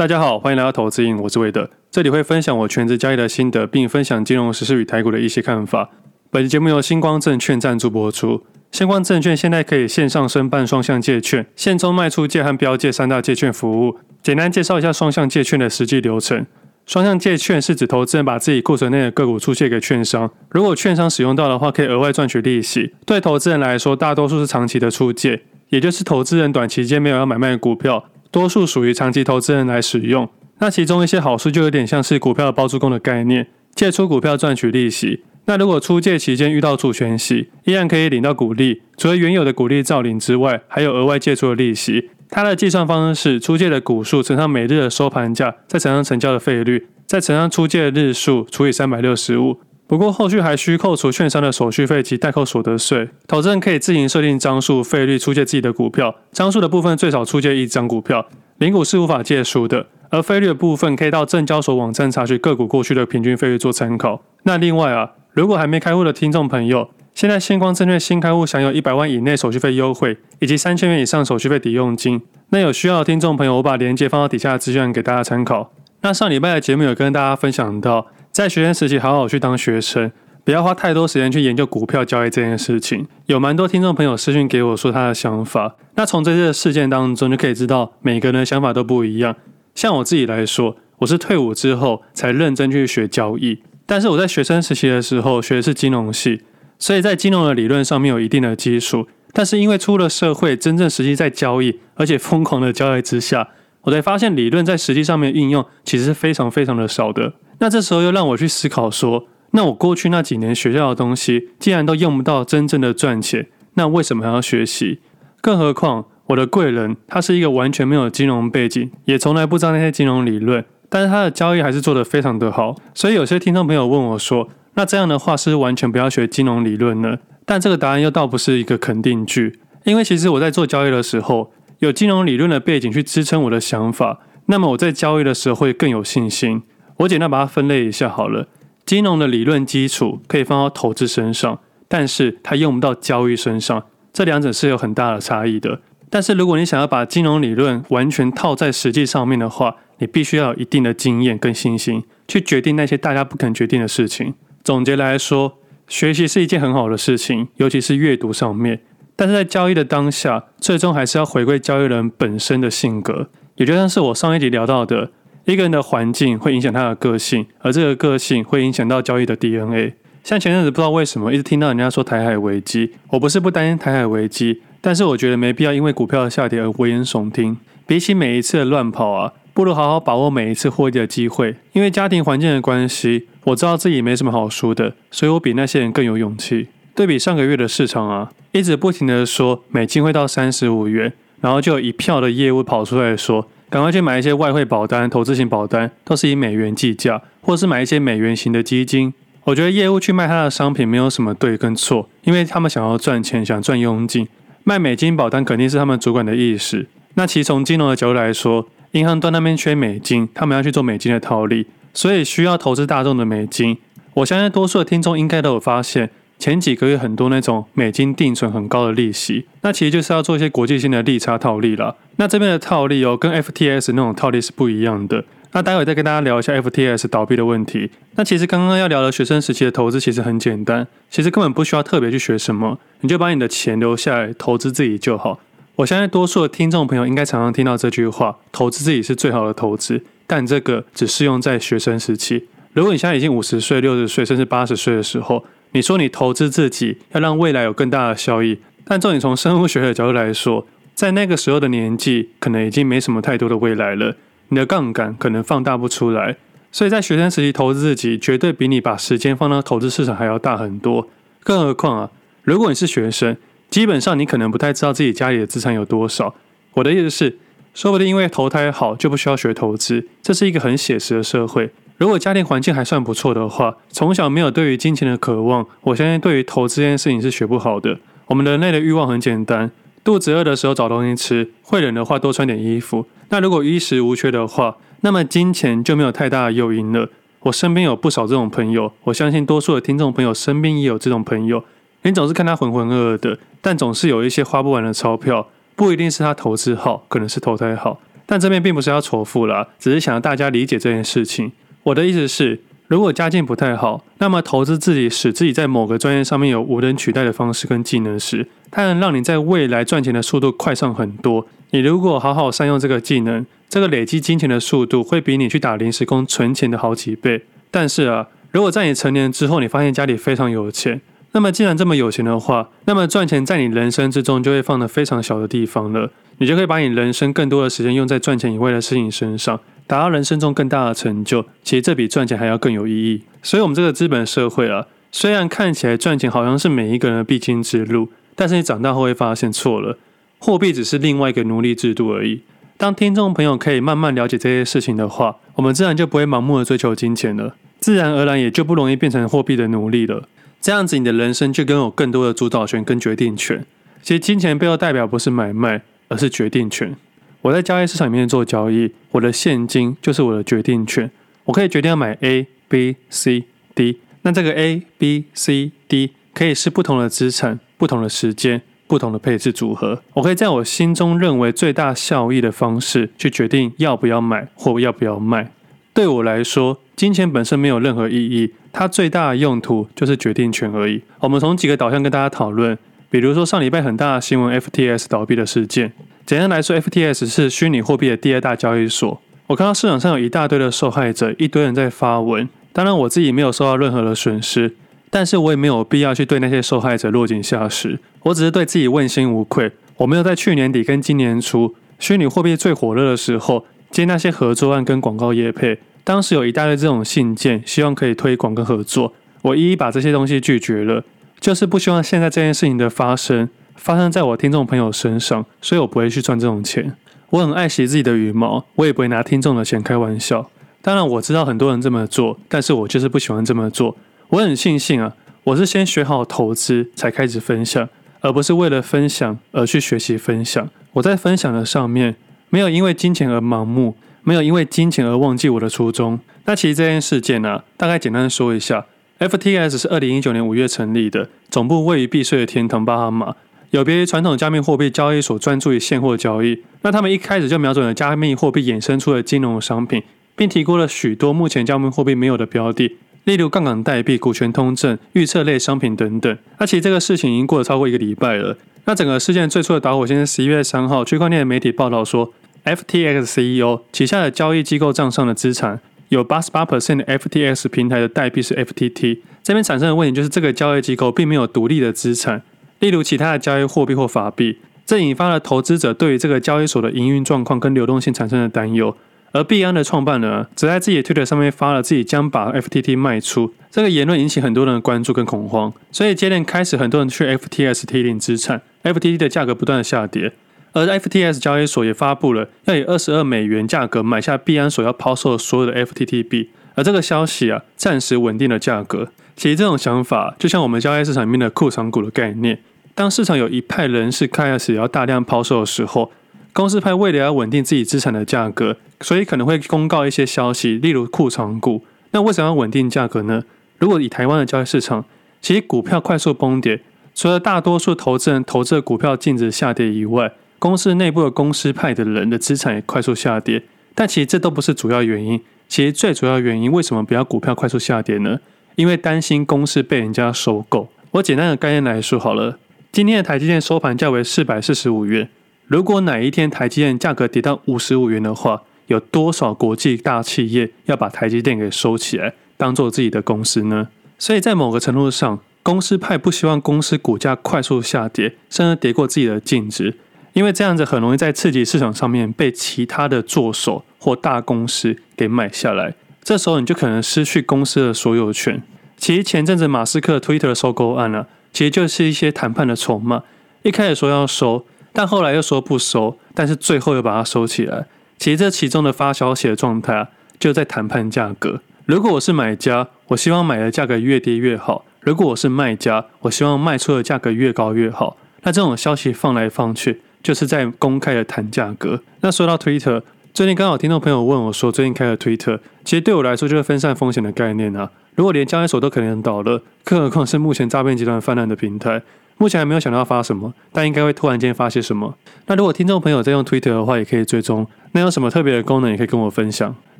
大家好，欢迎来到投资瘾，我是魏德，这里会分享我全职交易的心得，并分享金融时事与台股的一些看法。本期节目由星光证券赞助播出。星光证券现在可以线上申办双向借券，现充卖出借和标借三大借券服务。简单介绍一下双向借券的实际流程。双向借券是指投资人把自己库存内的个股出借给券商，如果券商使用到的话，可以额外赚取利息。对投资人来说，大多数是长期的出借，也就是投资人短期间没有要买卖股票。多数属于长期投资人来使用，那其中一些好处就有点像是股票包租公的概念，借出股票赚取利息。那如果出借期间遇到除权息，依然可以领到股利，除了原有的股利照领之外，还有额外借出的利息。它的计算方式是出借的股数乘上每日的收盘价，再乘上成交的费率，再乘上出借的日数除以三百六十五。不过后续还需扣除券商的手续费及代扣所得税。投资人可以自行设定张数、费率出借自己的股票。张数的部分最少出借一张股票，零股是无法借书的。而费率的部分可以到证交所网站查询个股过去的平均费率做参考。那另外啊，如果还没开户的听众朋友，现在新光证券新开户享有一百万以内手续费优惠，以及三千元以上手续费抵用金。那有需要的听众朋友，我把链接放到底下的资讯给大家参考。那上礼拜的节目有跟大家分享到。在学生时期，好好去当学生，不要花太多时间去研究股票交易这件事情。有蛮多听众朋友私讯给我说他的想法，那从这些事件当中就可以知道每个人的想法都不一样。像我自己来说，我是退伍之后才认真去学交易，但是我在学生时期的时候学的是金融系，所以在金融的理论上面有一定的基础。但是因为出了社会，真正实际在交易，而且疯狂的交易之下，我才发现理论在实际上面运用其实是非常非常的少的。那这时候又让我去思考说，那我过去那几年学校的东西，既然都用不到真正的赚钱，那为什么还要学习？更何况我的贵人他是一个完全没有金融背景，也从来不知道那些金融理论，但是他的交易还是做得非常的好。所以有些听众朋友问我说，那这样的话是是完全不要学金融理论呢？但这个答案又倒不是一个肯定句，因为其实我在做交易的时候，有金融理论的背景去支撑我的想法，那么我在交易的时候会更有信心。我简单把它分类一下好了。金融的理论基础可以放到投资身上，但是它用不到交易身上，这两者是有很大的差异的。但是如果你想要把金融理论完全套在实际上面的话，你必须要有一定的经验跟信心，去决定那些大家不肯决定的事情。总结来说，学习是一件很好的事情，尤其是阅读上面。但是在交易的当下，最终还是要回归交易人本身的性格，也就像是我上一集聊到的。一个人的环境会影响他的个性，而这个个性会影响到交易的 DNA。像前阵子不知道为什么一直听到人家说台海危机，我不是不担心台海危机，但是我觉得没必要因为股票的下跌而危言耸听。比起每一次的乱跑啊，不如好好把握每一次获利的机会。因为家庭环境的关系，我知道自己没什么好输的，所以我比那些人更有勇气。对比上个月的市场啊，一直不停的说美金会到三十五元，然后就有一票的业务跑出来说。赶快去买一些外汇保单、投资型保单，都是以美元计价，或是买一些美元型的基金。我觉得业务去卖他的商品没有什么对跟错，因为他们想要赚钱，想赚佣金。卖美金保单肯定是他们主管的意识。那其实从金融的角度来说，银行端那边缺美金，他们要去做美金的套利，所以需要投资大众的美金。我相信多数的听众应该都有发现。前几个月很多那种美金定存很高的利息，那其实就是要做一些国际性的利差套利啦。那这边的套利哦，跟 FTS 那种套利是不一样的。那待会再跟大家聊一下 FTS 倒闭的问题。那其实刚刚要聊的学生时期的投资其实很简单，其实根本不需要特别去学什么，你就把你的钱留下来投资自己就好。我相信多数的听众朋友应该常常听到这句话：投资自己是最好的投资。但这个只适用在学生时期。如果你现在已经五十岁、六十岁，甚至八十岁的时候，你说你投资自己要让未来有更大的效益，但重点从生物学的角度来说，在那个时候的年纪，可能已经没什么太多的未来了。你的杠杆可能放大不出来，所以在学生时期投资自己，绝对比你把时间放到投资市场还要大很多。更何况啊，如果你是学生，基本上你可能不太知道自己家里的资产有多少。我的意思是，说不定因为投胎好就不需要学投资，这是一个很写实的社会。如果家庭环境还算不错的话，从小没有对于金钱的渴望，我相信对于投资这件事情是学不好的。我们人类的欲望很简单，肚子饿的时候找东西吃，会冷的话多穿点衣服。那如果衣食无缺的话，那么金钱就没有太大的诱因了。我身边有不少这种朋友，我相信多数的听众朋友身边也有这种朋友。你总是看他浑浑噩噩的，但总是有一些花不完的钞票，不一定是他投资好，可能是投胎好。但这边并不是要仇富啦，只是想让大家理解这件事情。我的意思是，如果家境不太好，那么投资自己，使自己在某个专业上面有无人取代的方式跟技能时，它能让你在未来赚钱的速度快上很多。你如果好好善用这个技能，这个累积金钱的速度会比你去打临时工存钱的好几倍。但是啊，如果在你成年之后，你发现家里非常有钱，那么既然这么有钱的话，那么赚钱在你人生之中就会放得非常小的地方了。你就可以把你人生更多的时间用在赚钱以外的事情身上，达到人生中更大的成就。其实这比赚钱还要更有意义。所以，我们这个资本社会啊，虽然看起来赚钱好像是每一个人的必经之路，但是你长大后会发现错了，货币只是另外一个奴隶制度而已。当听众朋友可以慢慢了解这些事情的话，我们自然就不会盲目的追求金钱了，自然而然也就不容易变成货币的奴隶了。这样子，你的人生就拥有更多的主导权跟决定权。其实，金钱背后代表不是买卖。而是决定权。我在交易市场里面做交易，我的现金就是我的决定权。我可以决定要买 A、B、C、D。那这个 A、B、C、D 可以是不同的资产、不同的时间、不同的配置组合。我可以在我心中认为最大效益的方式去决定要不要买或要不要卖。对我来说，金钱本身没有任何意义，它最大的用途就是决定权而已。我们从几个导向跟大家讨论。比如说上礼拜很大的新闻，FTS 倒闭的事件。简单来说，FTS 是虚拟货币的第二大交易所。我看到市场上有一大堆的受害者，一堆人在发文。当然我自己没有受到任何的损失，但是我也没有必要去对那些受害者落井下石。我只是对自己问心无愧。我没有在去年底跟今年初虚拟货币最火热的时候接那些合作案跟广告业配。当时有一大堆这种信件，希望可以推广跟合作，我一一把这些东西拒绝了。就是不希望现在这件事情的发生发生在我听众朋友身上，所以我不会去赚这种钱。我很爱惜自己的羽毛，我也不会拿听众的钱开玩笑。当然我知道很多人这么做，但是我就是不喜欢这么做。我很庆幸啊，我是先学好投资才开始分享，而不是为了分享而去学习分享。我在分享的上面没有因为金钱而盲目，没有因为金钱而忘记我的初衷。那其实这件事件呢，大概简单说一下。，FTS 是二零一九年五月成立的，总部位于避税的天堂巴哈马。有别于传统加密货币交易所专注于现货交易，那他们一开始就瞄准了加密货币衍生出的金融商品，并提供了许多目前加密货币没有的标的，例如杠杆代币、股权通证、预测类商品等等。那其实这个事情已经过了超过一个礼拜了。那整个事件最初的导火线是十一月三号，区块链的媒体报道说，FTX CEO 旗下的交易机构账上的资产。有八十八 percent 的 FTX 平台的代币是 FTT，这边产生的问题就是这个交易机构并没有独立的资产，例如其他的交易货币或法币，这引发了投资者对于这个交易所的营运状况跟流动性产生的担忧。而币安的创办人则在自己的推特上面发了自己将把 FTT 卖出，这个言论引起很多人的关注跟恐慌，所以接连开始很多人去 FTS 提领资产，FTT 的价格不断的下跌。而 FTS 交易所也发布了要以二十二美元价格买下币安所要抛售的所有的 FTT 币，而这个消息啊，暂时稳定了价格。其实这种想法就像我们交易市场里面的库藏股的概念，当市场有一派人士开始要大量抛售的时候，公司派为了要稳定自己资产的价格，所以可能会公告一些消息，例如库藏股。那为什么要稳定价格呢？如果以台湾的交易市场，其实股票快速崩跌，除了大多数投资人投资的股票净值下跌以外，公司内部的公司派的人的资产也快速下跌，但其实这都不是主要原因。其实最主要原因，为什么不要股票快速下跌呢？因为担心公司被人家收购。我简单的概念来说好了，今天的台积电收盘价为四百四十五元。如果哪一天台积电价格跌到五十五元的话，有多少国际大企业要把台积电给收起来，当做自己的公司呢？所以在某个程度上，公司派不希望公司股价快速下跌，甚至跌过自己的净值。因为这样子很容易在刺激市场上面被其他的作手或大公司给买下来，这时候你就可能失去公司的所有权。其实前阵子马斯克 Twitter 的收购案啊，其实就是一些谈判的筹码。一开始说要收，但后来又说不收，但是最后又把它收起来。其实这其中的发消息的状态啊，就在谈判价格。如果我是买家，我希望买的价格越低越好；如果我是卖家，我希望卖出的价格越高越好。那这种消息放来放去。就是在公开的谈价格。那说到 Twitter，最近刚好听众朋友问我说，最近开了 Twitter，其实对我来说就是分散风险的概念啊。如果连交易所都可能倒了，更何况是目前诈骗集团泛滥的平台，目前还没有想到要发什么，但应该会突然间发些什么。那如果听众朋友在用 Twitter 的话，也可以追踪。那有什么特别的功能，也可以跟我分享。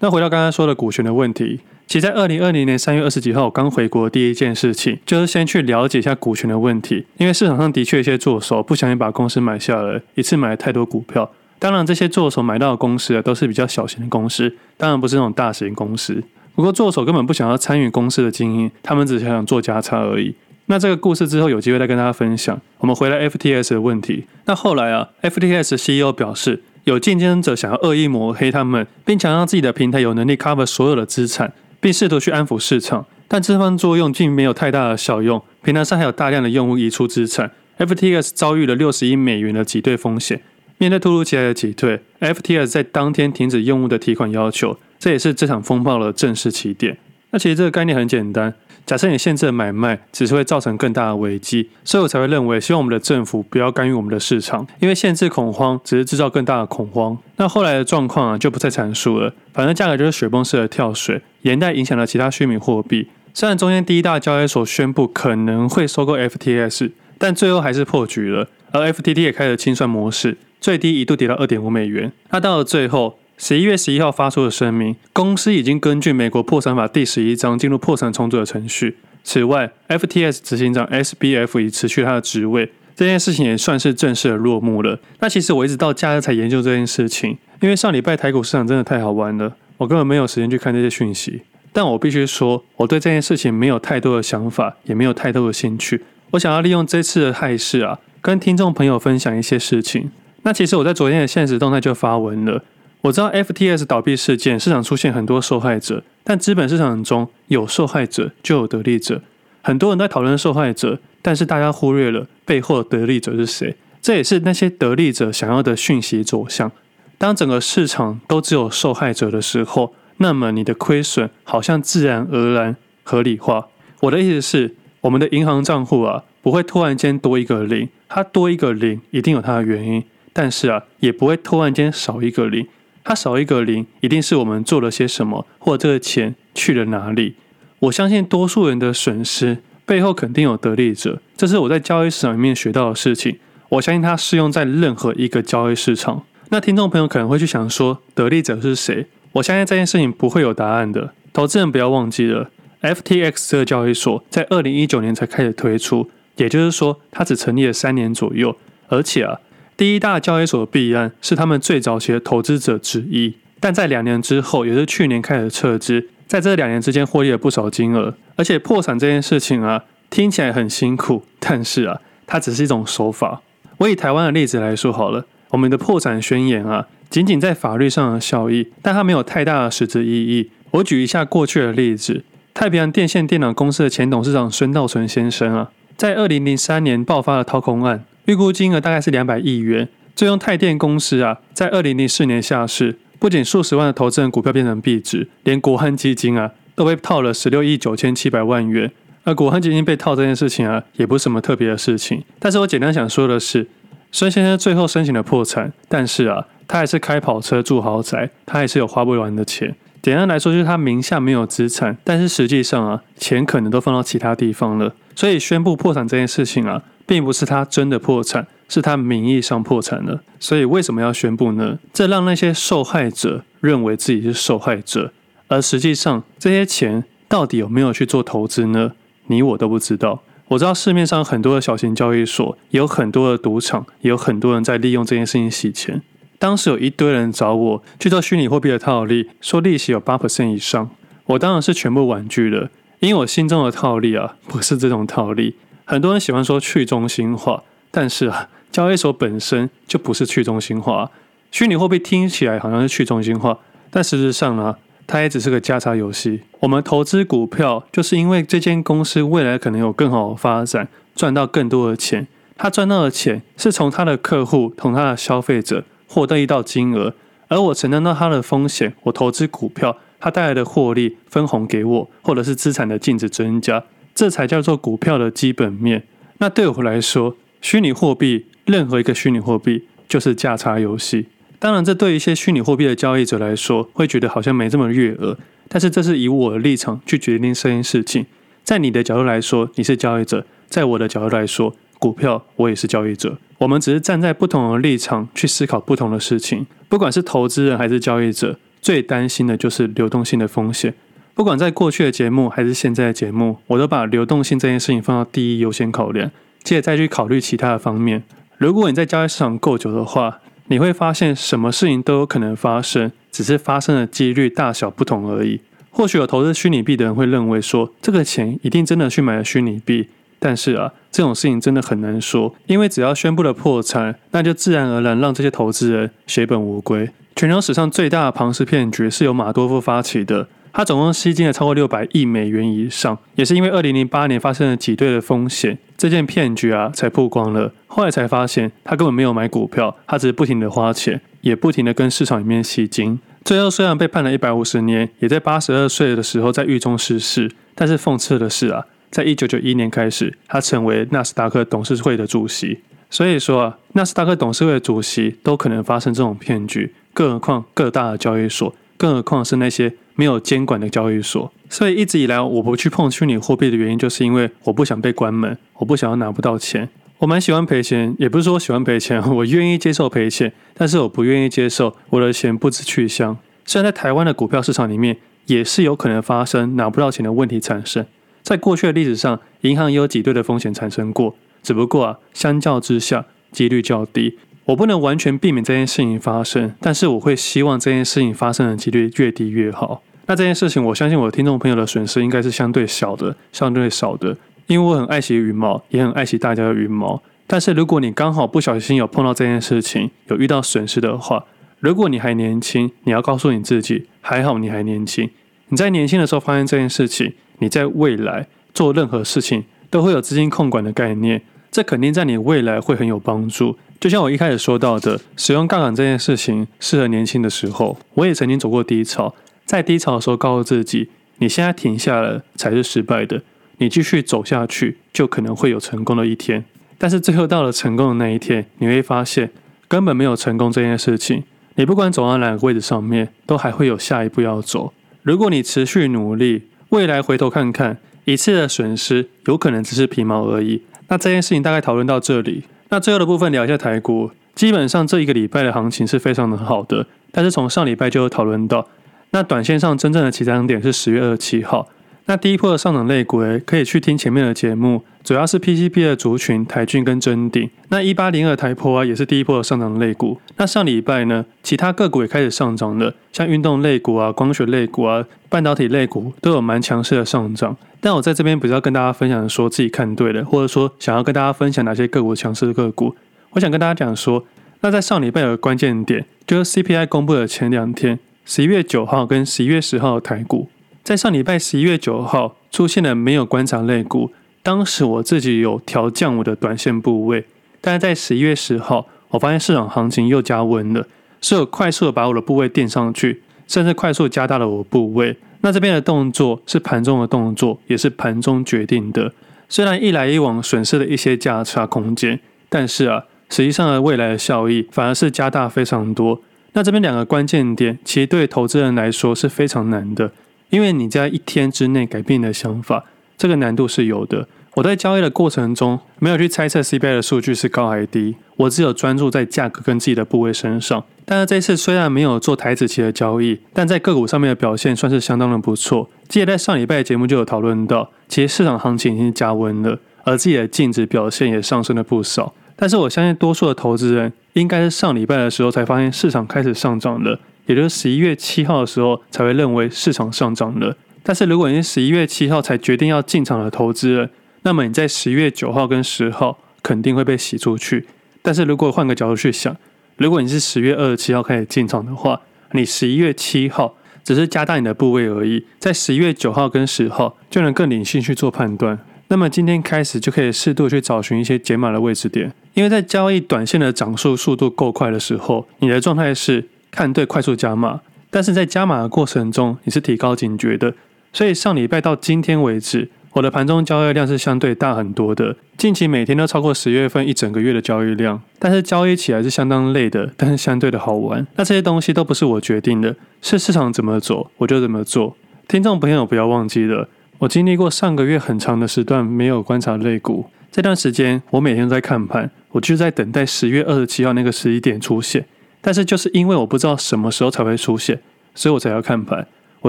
那回到刚刚说的股权的问题，其实在二零二零年三月二十几号刚回国，第一件事情就是先去了解一下股权的问题，因为市场上的确一些做手不小心把公司买下来，一次买了太多股票。当然，这些做手买到的公司啊，都是比较小型的公司，当然不是那种大型公司。不过作手根本不想要参与公司的经营，他们只想做价差而已。那这个故事之后有机会再跟大家分享。我们回来 FTX 的问题，那后来啊，FTX CEO 表示。有竞争者想要恶意抹黑他们，并强调自己的平台有能力 cover 所有的资产，并试图去安抚市场，但这番作用并没有太大的效用。平台上还有大量的用户移出资产，FTX 遭遇了六十亿美元的挤兑风险。面对突如其来的挤兑，FTX 在当天停止用户的提款要求，这也是这场风暴的正式起点。那其实这个概念很简单。假设你限制了买卖，只是会造成更大的危机，所以我才会认为，希望我们的政府不要干预我们的市场，因为限制恐慌只是制造更大的恐慌。那后来的状况啊，就不再阐述了。反正价格就是雪崩式的跳水，连带影响了其他虚拟货币。虽然中间第一大交易所宣布可能会收购 FTS，但最后还是破局了。而 FTT 也开了清算模式，最低一度跌到二点五美元。那到了最后。十一月十一号发出的声明，公司已经根据美国破产法第十一章进入破产重组的程序。此外，FTS 执行长 SBF 已辞去他的职位，这件事情也算是正式的落幕了。那其实我一直到假日才研究这件事情，因为上礼拜台股市场真的太好玩了，我根本没有时间去看这些讯息。但我必须说，我对这件事情没有太多的想法，也没有太多的兴趣。我想要利用这次的态势啊，跟听众朋友分享一些事情。那其实我在昨天的现实动态就发文了。我知道 FTS 倒闭事件，市场出现很多受害者，但资本市场中有受害者就有得利者。很多人在讨论受害者，但是大家忽略了背后的得利者是谁。这也是那些得利者想要的讯息走向。当整个市场都只有受害者的时候，那么你的亏损好像自然而然合理化。我的意思是，我们的银行账户啊，不会突然间多一个零，它多一个零一定有它的原因，但是啊，也不会突然间少一个零。它少一个零，一定是我们做了些什么，或者这个钱去了哪里。我相信多数人的损失背后肯定有得利者，这是我在交易市场里面学到的事情。我相信它适用在任何一个交易市场。那听众朋友可能会去想说，得利者是谁？我相信这件事情不会有答案的。投资人不要忘记了，FTX 这个交易所在二零一九年才开始推出，也就是说它只成立了三年左右，而且啊。第一大交易所的币安是他们最早期的投资者之一，但在两年之后，也是去年开始撤资，在这两年之间获利了不少金额。而且破产这件事情啊，听起来很辛苦，但是啊，它只是一种手法。我以台湾的例子来说好了，我们的破产宣言啊，仅仅在法律上的效益，但它没有太大的实质意义。我举一下过去的例子，太平洋电线电脑公司的前董事长孙道存先生啊，在二零零三年爆发了掏空案。预估金额大概是两百亿元。最终泰电公司啊，在二零零四年下市，不仅数十万的投资人股票变成壁纸，连国安基金啊都被套了十六亿九千七百万元。而国安基金被套这件事情啊，也不是什么特别的事情。但是我简单想说的是，孙先生最后申请了破产，但是啊，他还是开跑车住豪宅，他还是有花不完的钱。简单来说，就是他名下没有资产，但是实际上啊，钱可能都放到其他地方了。所以宣布破产这件事情啊。并不是他真的破产，是他名义上破产了。所以为什么要宣布呢？这让那些受害者认为自己是受害者，而实际上这些钱到底有没有去做投资呢？你我都不知道。我知道市面上很多的小型交易所，有很多的赌场，也有很多人在利用这件事情洗钱。当时有一堆人找我去做虚拟货币的套利，说利息有八 percent 以上，我当然是全部婉拒了，因为我心中的套利啊，不是这种套利。很多人喜欢说去中心化，但是啊，交易所本身就不是去中心化。虚拟货币听起来好像是去中心化，但实质上呢，它也只是个加差游戏。我们投资股票，就是因为这间公司未来可能有更好的发展，赚到更多的钱。他赚到的钱是从他的客户、从他的消费者获得一道金额，而我承担到他的风险。我投资股票，它带来的获利分红给我，或者是资产的净值增加。这才叫做股票的基本面。那对我来说，虚拟货币任何一个虚拟货币就是价差游戏。当然，这对一些虚拟货币的交易者来说，会觉得好像没这么悦耳。但是，这是以我的立场去决定这件事情。在你的角度来说，你是交易者；在我的角度来说，股票，我也是交易者。我们只是站在不同的立场去思考不同的事情。不管是投资人还是交易者，最担心的就是流动性的风险。不管在过去的节目还是现在的节目，我都把流动性这件事情放到第一优先考量，接着再去考虑其他的方面。如果你在交易市场够久的话，你会发现什么事情都有可能发生，只是发生的几率大小不同而已。或许有投资虚拟币的人会认为说，这个钱一定真的去买了虚拟币，但是啊，这种事情真的很难说，因为只要宣布了破产，那就自然而然让这些投资人血本无归。全球史上最大的庞氏骗局是由马多夫发起的。他总共吸金了超过六百亿美元以上，也是因为二零零八年发生了挤兑的风险，这件骗局啊才曝光了。后来才发现，他根本没有买股票，他只是不停的花钱，也不停的跟市场里面吸金。最后虽然被判了一百五十年，也在八十二岁的时候在狱中逝世。但是讽刺的是啊，在一九九一年开始，他成为纳斯达克董事会的主席。所以说啊，纳斯达克董事会的主席都可能发生这种骗局，更何况各大的交易所。更何况是那些没有监管的交易所，所以一直以来我不去碰虚拟货币的原因，就是因为我不想被关门，我不想要拿不到钱。我蛮喜欢赔钱，也不是说我喜欢赔钱，我愿意接受赔钱，但是我不愿意接受我的钱不知去向。虽然在台湾的股票市场里面，也是有可能发生拿不到钱的问题产生，在过去的历史上，银行也有挤兑的风险产生过，只不过啊，相较之下，几率较低。我不能完全避免这件事情发生，但是我会希望这件事情发生的几率越低越好。那这件事情，我相信我听众朋友的损失应该是相对小的，相对少的，因为我很爱惜羽毛，也很爱惜大家的羽毛。但是如果你刚好不小心有碰到这件事情，有遇到损失的话，如果你还年轻，你要告诉你自己，还好你还年轻。你在年轻的时候发现这件事情，你在未来做任何事情都会有资金控管的概念，这肯定在你未来会很有帮助。就像我一开始说到的，使用杠杆这件事情适合年轻的时候。我也曾经走过低潮，在低潮的时候告诉自己，你现在停下了才是失败的，你继续走下去就可能会有成功的一天。但是最后到了成功的那一天，你会发现根本没有成功这件事情。你不管走到哪个位置上面，都还会有下一步要走。如果你持续努力，未来回头看看，一次的损失有可能只是皮毛而已。那这件事情大概讨论到这里。那最后的部分聊一下台股，基本上这一个礼拜的行情是非常的好的，但是从上礼拜就有讨论到，那短线上真正的起涨点是十月二十七号。那第一波的上涨类股，可以去听前面的节目，主要是 PCB 的族群，台郡跟臻鼎。那一八零二台坡啊，也是第一波的上涨类股。那上礼拜呢，其他个股也开始上涨了，像运动类股啊、光学类股啊、半导体类股都有蛮强势的上涨。但我在这边不是要跟大家分享说自己看对了，或者说想要跟大家分享哪些个股强势的个股，我想跟大家讲说，那在上礼拜有个关键点，就是 CPI 公布的前两天，十一月九号跟十一月十号的台股。在上礼拜十一月九号出现了没有观察类股，当时我自己有调降我的短线部位，但是在十一月十号，我发现市场行情又加温了，所以我快速的把我的部位垫上去，甚至快速加大了我的部位。那这边的动作是盘中的动作，也是盘中决定的。虽然一来一往损失了一些价差空间，但是啊，实际上的未来的效益反而是加大非常多。那这边两个关键点，其实对投资人来说是非常难的。因为你在一天之内改变你的想法，这个难度是有的。我在交易的过程中没有去猜测 CPI 的数据是高还是低，我只有专注在价格跟自己的部位身上。但是这次虽然没有做台子期的交易，但在个股上面的表现算是相当的不错。记得在上礼拜的节目就有讨论到，其实市场行情已经加温了，而自己的净值表现也上升了不少。但是我相信多数的投资人应该是上礼拜的时候才发现市场开始上涨了。也就是十一月七号的时候才会认为市场上涨了，但是如果你是十一月七号才决定要进场的投资人，那么你在十一月九号跟十号肯定会被洗出去。但是如果换个角度去想，如果你是十月二十七号开始进场的话，你十一月七号只是加大你的部位而已，在十一月九号跟十号就能更理性去做判断。那么今天开始就可以适度去找寻一些减码的位置点，因为在交易短线的涨速速度够快的时候，你的状态是。看对，快速加码，但是在加码的过程中，你是提高警觉的。所以上礼拜到今天为止，我的盘中交易量是相对大很多的。近期每天都超过十月份一整个月的交易量，但是交易起来是相当累的，但是相对的好玩。那这些东西都不是我决定的，是市场怎么走，我就怎么做。听众朋友不要忘记了，我经历过上个月很长的时段没有观察类股。这段时间我每天都在看盘，我就在等待十月二十七号那个十一点出现。但是就是因为我不知道什么时候才会出现，所以我才要看盘。我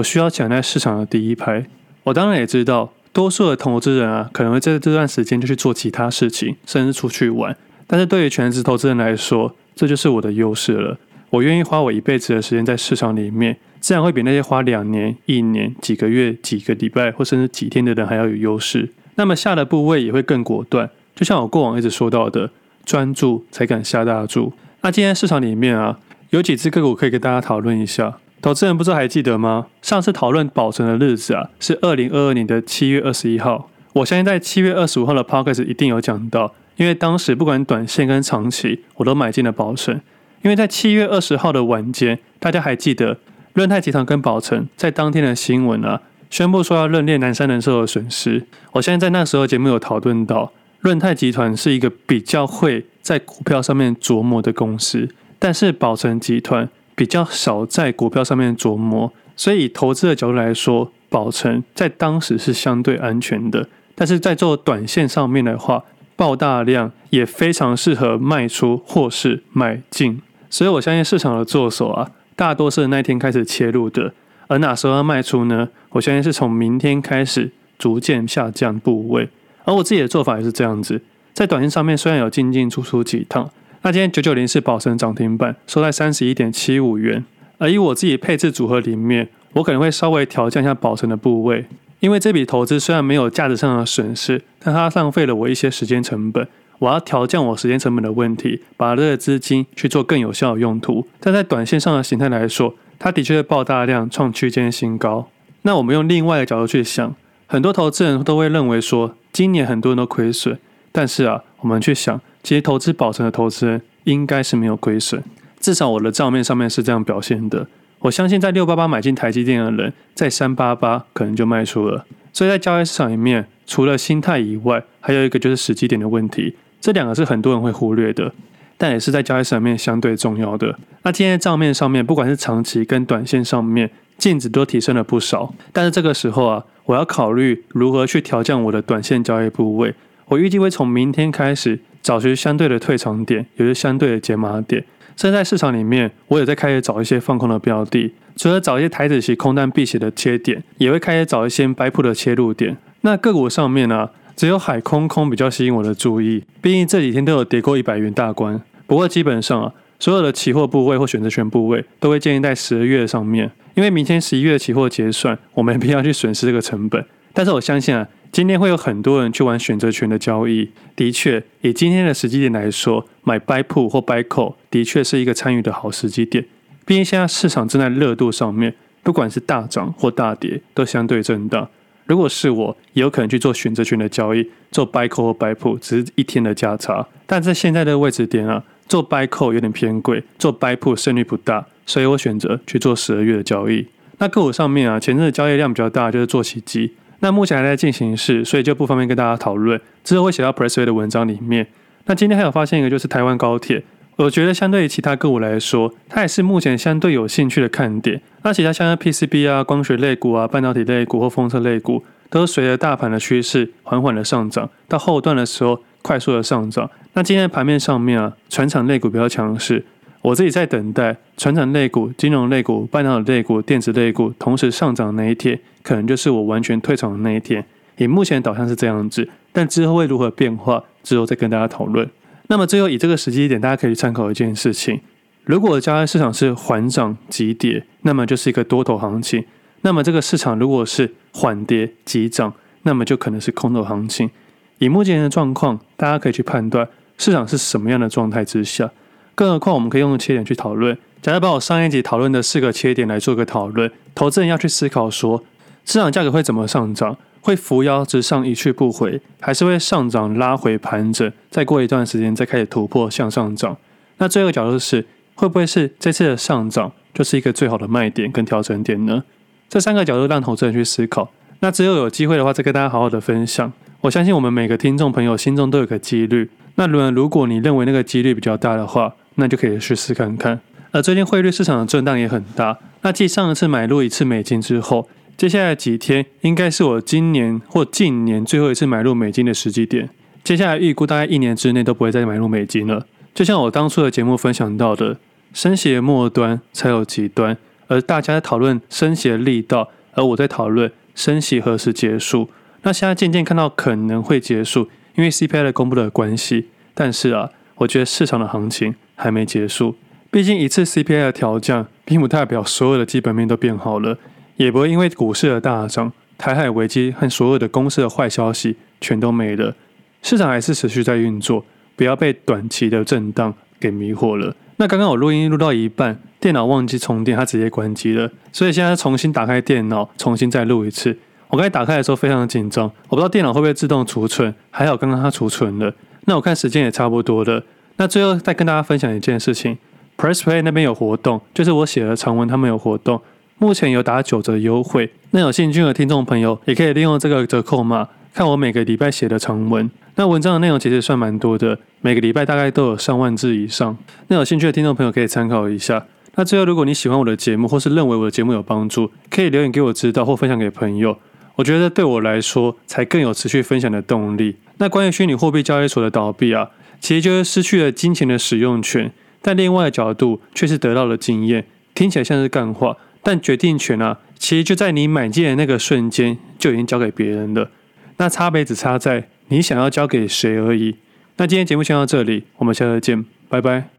需要抢在市场的第一排。我当然也知道，多数的投资人啊，可能会在这段时间就去做其他事情，甚至出去玩。但是对于全职投资人来说，这就是我的优势了。我愿意花我一辈子的时间在市场里面，自然会比那些花两年、一年、几个月、几个礼拜或甚至几天的人还要有优势。那么下的部位也会更果断。就像我过往一直说到的，专注才敢下大注。那今天市场里面啊，有几只个股可以跟大家讨论一下。投资人不知道还记得吗？上次讨论宝成的日子啊，是二零二二年的七月二十一号。我相信在七月二十五号的 podcast 一定有讲到，因为当时不管短线跟长期，我都买进了宝成。因为在七月二十号的晚间，大家还记得润泰集团跟宝成在当天的新闻啊，宣布说要认列南山人寿的损失。我相信在那时候节目有讨论到，润泰集团是一个比较会在股票上面琢磨的公司，但是宝成集团比较少在股票上面琢磨，所以以投资的角度来说，宝成在当时是相对安全的。但是在做短线上面的话，爆大量也非常适合卖出或是买进。所以我相信市场的作手啊，大多是那天开始切入的，而哪时候要卖出呢？我相信是从明天开始逐渐下降部位。而我自己的做法也是这样子，在短线上面虽然有进进出出几趟，那今天九九零是宝成涨停板，收在三十一点七五元。而以我自己配置组合里面，我可能会稍微调降一下宝成的部位，因为这笔投资虽然没有价值上的损失，但它浪费了我一些时间成本。我要调降我时间成本的问题，把这个资金去做更有效的用途。但在短线上的形态来说，它的确会爆大量创区间新高。那我们用另外一个角度去想，很多投资人都会认为说，今年很多人都亏损，但是啊，我们去想，其实投资宝成的投资人应该是没有亏损，至少我的账面上面是这样表现的。我相信在六八八买进台积电的人，在三八八可能就卖出了。所以在交易市场里面，除了心态以外，还有一个就是时机点的问题，这两个是很多人会忽略的，但也是在交易市场面相对重要的。那今天的账面上面，不管是长期跟短线上面，净值都提升了不少，但是这个时候啊。我要考虑如何去调降我的短线交易部位。我预计会从明天开始找寻相对的退场点，也就是相对的解码点。现在市场里面，我也在开始找一些放空的标的，除了找一些台子期空单避险的切点，也会开始找一些 buy put 的切入点。那个股上面呢、啊，只有海空空比较吸引我的注意，毕竟这几天都有跌过一百元大关。不过基本上啊，所有的期货部位或选择权部位都会建议在十二月上面。因为明天十一月的期货结算，我没必要去损失这个成本。但是我相信啊，今天会有很多人去玩选择权的交易。的确，以今天的时机点来说，买 buy put 或 buy call 的确是一个参与的好时机点。毕竟现在市场正在热度上面，不管是大涨或大跌，都相对震荡。如果是我，也有可能去做选择权的交易，做 buy call 或 buy put，只是一天的价差。但在现在的位置点啊，做 buy call 有点偏贵，做 buy put 胜率不大。所以我选择去做十二月的交易。那个股上面啊，前阵子交易量比较大，就是做奇迹。那目前还在进行式，所以就不方便跟大家讨论。之后会写到 Pressway 的文章里面。那今天还有发现一个，就是台湾高铁。我觉得相对于其他个股来说，它也是目前相对有兴趣的看点。那其他像 PCB 啊、光学类股啊、半导体类股或封测类股，都随着大盘的趋势缓缓的上涨，到后段的时候快速的上涨。那今天的盘面上面啊，船厂类股比较强势。我自己在等待船厂类股、金融类股、半导体类股、电子类股同时上涨那一天，可能就是我完全退场的那一天。以目前导向是这样子，但之后会如何变化，之后再跟大家讨论。那么最后以这个时机点，大家可以参考一件事情：如果交易市场是缓涨急跌，那么就是一个多头行情；那么这个市场如果是缓跌急涨，那么就可能是空头行情。以目前的状况，大家可以去判断市场是什么样的状态之下。更何况，我们可以用切点去讨论。假设把我上一集讨论的四个切点来做个讨论，投资人要去思考说，市场价格会怎么上涨？会扶摇直上一去不回，还是会上涨拉回盘整，再过一段时间再开始突破向上涨？那最后角度是，会不会是这次的上涨就是一个最好的卖点跟调整点呢？这三个角度让投资人去思考。那之后有机会的话，再跟大家好好的分享。我相信我们每个听众朋友心中都有个几率。那如如果你认为那个几率比较大的话，那就可以去试看看。而最近汇率市场的震荡也很大。那继上一次买入一次美金之后，接下来几天应该是我今年或近年最后一次买入美金的时机点。接下来预估大概一年之内都不会再买入美金了。就像我当初的节目分享到的，升息的末端才有极端，而大家在讨论升息的力道，而我在讨论升息何时结束。那现在渐渐看到可能会结束，因为 CPI 的公布的关系。但是啊，我觉得市场的行情还没结束。毕竟一次 CPI 的调降，并不代表所有的基本面都变好了，也不会因为股市的大涨、台海危机和所有的公司的坏消息全都没了。市场还是持续在运作。不要被短期的震荡给迷惑了。那刚刚我录音录到一半，电脑忘记充电，它直接关机了。所以现在重新打开电脑，重新再录一次。我刚才打开的时候非常的紧张，我不知道电脑会不会自动储存。还好刚刚它储存了。那我看时间也差不多了。那最后再跟大家分享一件事情，PressPlay 那边有活动，就是我写的长文，他们有活动，目前有打九折优惠。那有兴趣的听众朋友也可以利用这个折扣码，看我每个礼拜写的长文。那文章的内容其实算蛮多的，每个礼拜大概都有上万字以上。那有兴趣的听众朋友可以参考一下。那最后，如果你喜欢我的节目，或是认为我的节目有帮助，可以留言给我知道，或分享给朋友。我觉得对我来说，才更有持续分享的动力。那关于虚拟货币交易所的倒闭啊，其实就是失去了金钱的使用权，但另外的角度却是得到了经验。听起来像是干话，但决定权啊，其实就在你买进的那个瞬间就已经交给别人了。那差别只差在。你想要交给谁而已？那今天节目先到这里，我们下次见，拜拜。